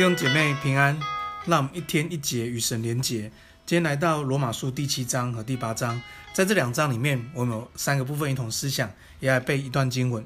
弟兄姐妹平安，让我们一天一节与神连结。今天来到罗马书第七章和第八章，在这两章里面，我们有三个部分一同思想，也来背一段经文。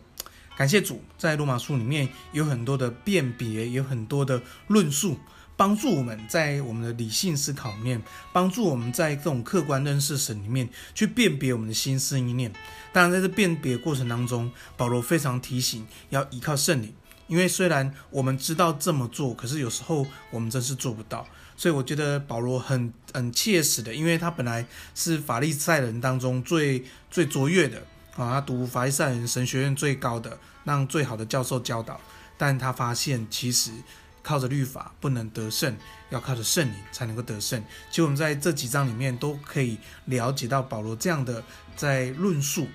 感谢主，在罗马书里面有很多的辨别，有很多的论述，帮助我们在我们的理性思考里面，帮助我们在这种客观认识神里面去辨别我们的心思意念。当然，在这辨别过程当中，保罗非常提醒要依靠圣灵。因为虽然我们知道这么做，可是有时候我们真是做不到。所以我觉得保罗很很切实的，因为他本来是法利赛人当中最最卓越的啊，他读法利赛人神学院最高的，让最好的教授教导。但他发现其实靠着律法不能得胜，要靠着圣灵才能够得胜。其实我们在这几章里面都可以了解到保罗这样的在论述。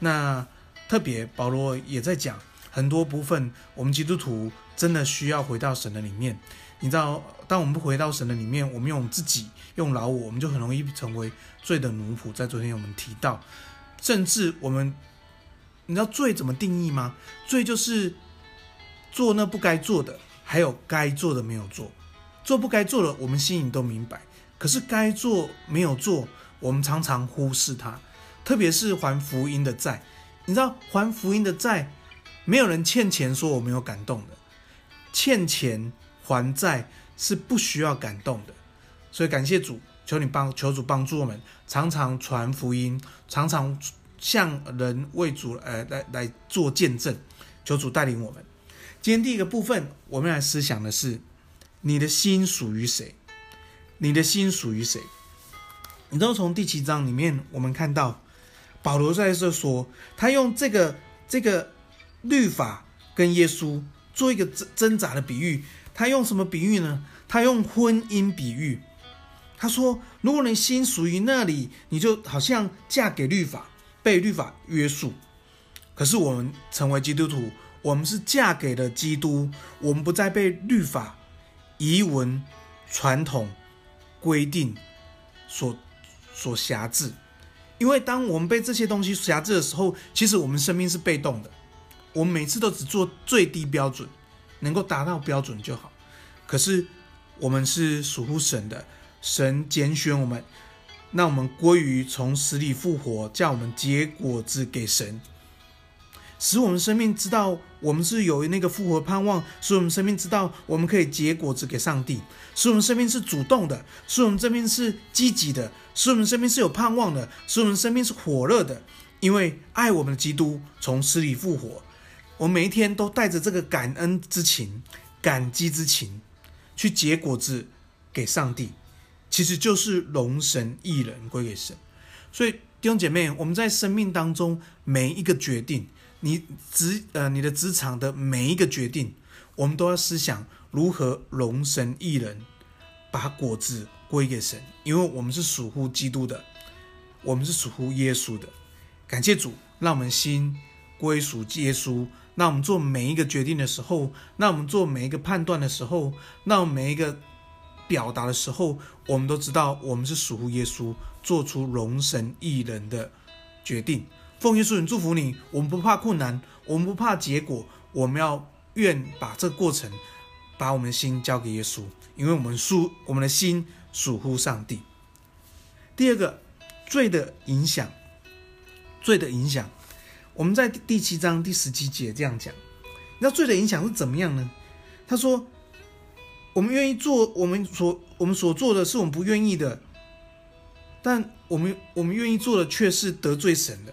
那特别保罗也在讲。很多部分，我们基督徒真的需要回到神的里面。你知道，当我们不回到神的里面，我们用自己用老我，我们就很容易成为罪的奴仆。在昨天我们提到，甚至我们，你知道罪怎么定义吗？罪就是做那不该做的，还有该做的没有做。做不该做的，我们心里都明白。可是该做没有做，我们常常忽视它。特别是还福音的债，你知道还福音的债。没有人欠钱说我没有感动的，欠钱还债是不需要感动的，所以感谢主，求你帮，求主帮助我们，常常传福音，常常向人为主呃来来做见证，求主带领我们。今天第一个部分，我们来思想的是，你的心属于谁？你的心属于谁？你知道从第七章里面，我们看到保罗在这说，他用这个这个。律法跟耶稣做一个挣挣扎的比喻，他用什么比喻呢？他用婚姻比喻。他说：“如果你心属于那里，你就好像嫁给律法，被律法约束。可是我们成为基督徒，我们是嫁给了基督，我们不再被律法、遗文、传统、规定所所辖制。因为当我们被这些东西辖制的时候，其实我们生命是被动的。”我们每次都只做最低标准，能够达到标准就好。可是我们是属乎神的，神拣选我们，那我们归于从死里复活，叫我们结果子给神，使我们生命知道我们是有那个复活盼望，使我们生命知道我们可以结果子给上帝，使我们生命是主动的，使我们生命是积极的，使我们生命是有盼望的，使我们生命是火热的，因为爱我们的基督从死里复活。我每一天都带着这个感恩之情、感激之情，去结果子给上帝，其实就是荣神益人归给神。所以弟兄姐妹，我们在生命当中每一个决定，你职呃你的职场的每一个决定，我们都要思想如何荣神益人，把果子归给神，因为我们是属乎基督的，我们是属乎耶稣的。感谢主，让我们心归属耶稣。那我们做每一个决定的时候，那我们做每一个判断的时候，那每一个表达的时候，我们都知道我们是属乎耶稣，做出荣神益人的决定。奉耶稣名祝福你，我们不怕困难，我们不怕结果，我们要愿把这个过程，把我们的心交给耶稣，因为我们属我们的心属乎上帝。第二个，罪的影响，罪的影响。我们在第七章第十七节这样讲，那罪的影响是怎么样呢？他说：“我们愿意做我们所我们所做的是我们不愿意的，但我们我们愿意做的却是得罪神的。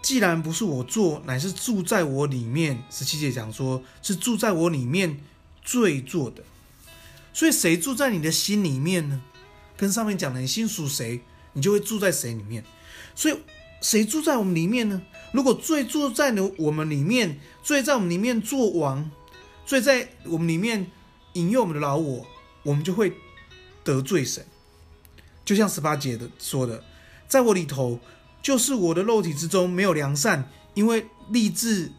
既然不是我做，乃是住在我里面。十七节讲说是住在我里面罪做的，所以谁住在你的心里面呢？跟上面讲的，你心属谁，你就会住在谁里面。所以。谁住在我们里面呢？如果罪住在我们里面，罪在我们里面作王，罪在我们里面引诱我们的老我，我们就会得罪神。就像十八节的说的，在我里头，就是我的肉体之中没有良善，因为立志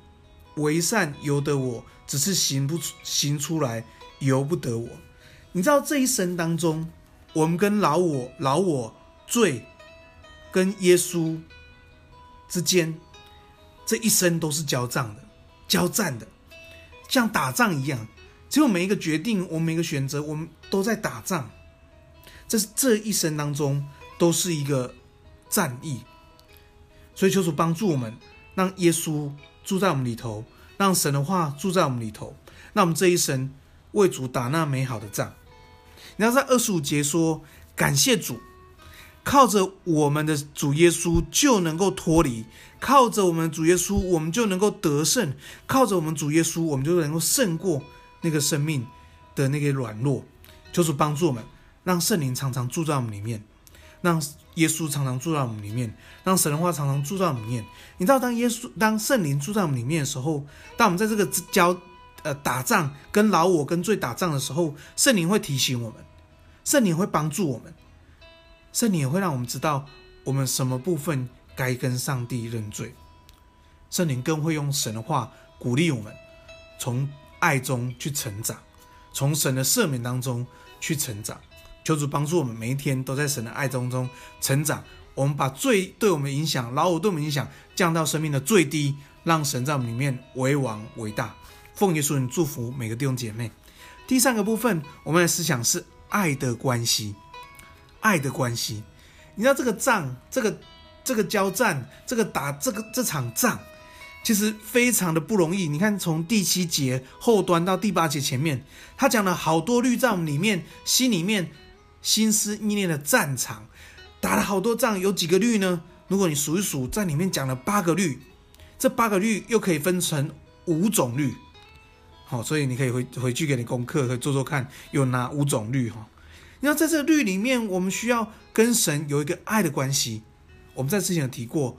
为善由得我，只是行不出行出来由不得我。你知道这一生当中，我们跟老我、老我罪跟耶稣。之间，这一生都是交战的，交战的。像打仗一样。只有每一个决定，我们每一个选择，我们都在打仗。这是这一生当中都是一个战役。所以求主帮助我们，让耶稣住在我们里头，让神的话住在我们里头，让我们这一生为主打那美好的仗。你要在二十五节说，感谢主。靠着我们的主耶稣就能够脱离，靠着我们主耶稣，我们就能够得胜；靠着我们主耶稣，我们就能够胜过那个生命的那个软弱。求主帮助我们，让圣灵常常住在我们里面，让耶稣常常住在我们里面，让神的话常常住在我们里面。你知道，当耶稣、当圣灵住在我们里面的时候，当我们在这个交呃打仗、跟老我、跟罪打仗的时候，圣灵会提醒我们，圣灵会帮助我们。圣灵也会让我们知道我们什么部分该跟上帝认罪。圣灵更会用神的话鼓励我们，从爱中去成长，从神的赦免当中去成长。求主帮助我们每一天都在神的爱中中成长。我们把罪对我们影响、老我对我们影响降到生命的最低，让神在我们里面为王为大。奉耶稣名祝福每个弟兄姐妹。第三个部分，我们的思想是爱的关系。爱的关系，你知道这个仗，这个这个交战，这个打这个这场仗，其实非常的不容易。你看，从第七节后端到第八节前面，他讲了好多律在我们里面，心里面心思意念的战场，打了好多仗，有几个律呢？如果你数一数，在里面讲了八个律，这八个律又可以分成五种律。好，所以你可以回回去给你功课，可以做做看，有哪五种律哈？你要在这个律里面，我们需要跟神有一个爱的关系。我们在之前有提过，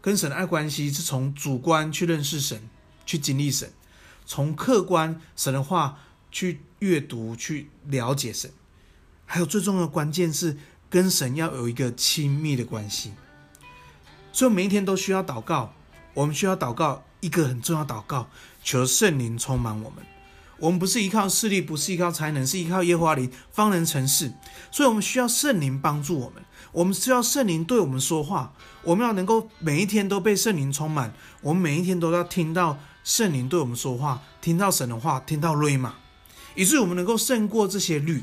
跟神的爱关系是从主观去认识神，去经历神；从客观神的话去阅读，去了解神。还有最重要的关键是跟神要有一个亲密的关系。所以每一天都需要祷告，我们需要祷告一个很重要祷告，求圣灵充满我们。我们不是依靠势力，不是依靠才能，是依靠耶和华灵方能成事。所以，我们需要圣灵帮助我们。我们需要圣灵对我们说话。我们要能够每一天都被圣灵充满。我们每一天都要听到圣灵对我们说话，听到神的话，听到瑞玛，以至于我们能够胜过这些律，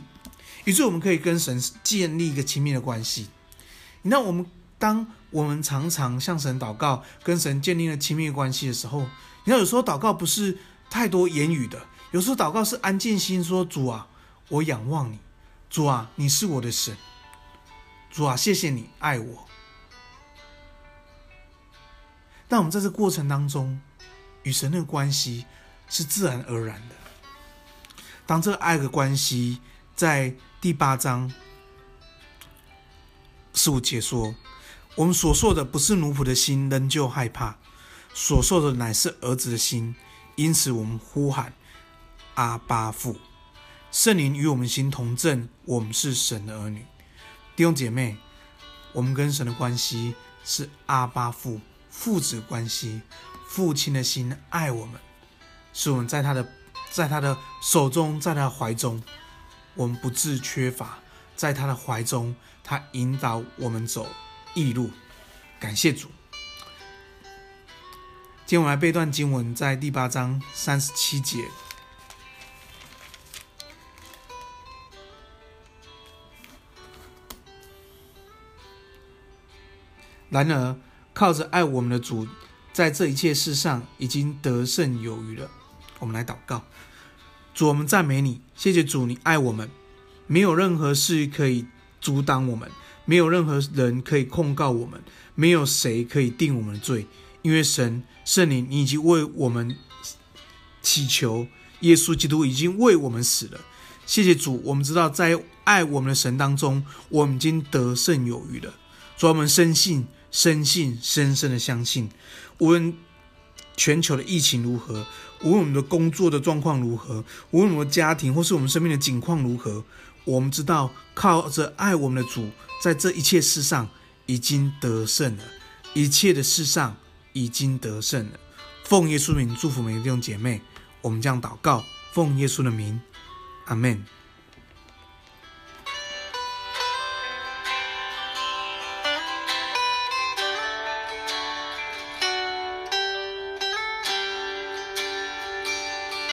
以至于我们可以跟神建立一个亲密的关系。那我们当我们常常向神祷告，跟神建立了亲密关系的时候，你看有时候祷告不是太多言语的。有时候祷告是安静心说：“主啊，我仰望你，主啊，你是我的神，主啊，谢谢你爱我。”但我们在这过程当中，与神的关系是自然而然的。当这个爱的关系在第八章十五节说：“我们所受的不是奴仆的心，仍旧害怕；所受的乃是儿子的心，因此我们呼喊。”阿巴父，圣灵与我们心同证，我们是神的儿女。弟兄姐妹，我们跟神的关系是阿巴父父子关系，父亲的心爱我们，是我们在他的在他的手中，在他的怀中，我们不致缺乏，在他的怀中，他引导我们走义路。感谢主。今天我们来背段经文，在第八章三十七节。然而，靠着爱我们的主，在这一切事上已经得胜有余了。我们来祷告：主，我们赞美你，谢谢主，你爱我们，没有任何事可以阻挡我们，没有任何人可以控告我们，没有谁可以定我们的罪，因为神圣灵，你已经为我们祈求，耶稣基督已经为我们死了。谢谢主，我们知道在爱我们的神当中，我们已经得胜有余了。主，我们深信。深信，深深的相信，无论全球的疫情如何，无论我们的工作的状况如何，无论我们的家庭或是我们生命的境况如何，我们知道靠着爱我们的主，在这一切事上已经得胜了，一切的事上已经得胜了。奉耶稣名祝福每个弟兄姐妹，我们将祷告，奉耶稣的名，阿门。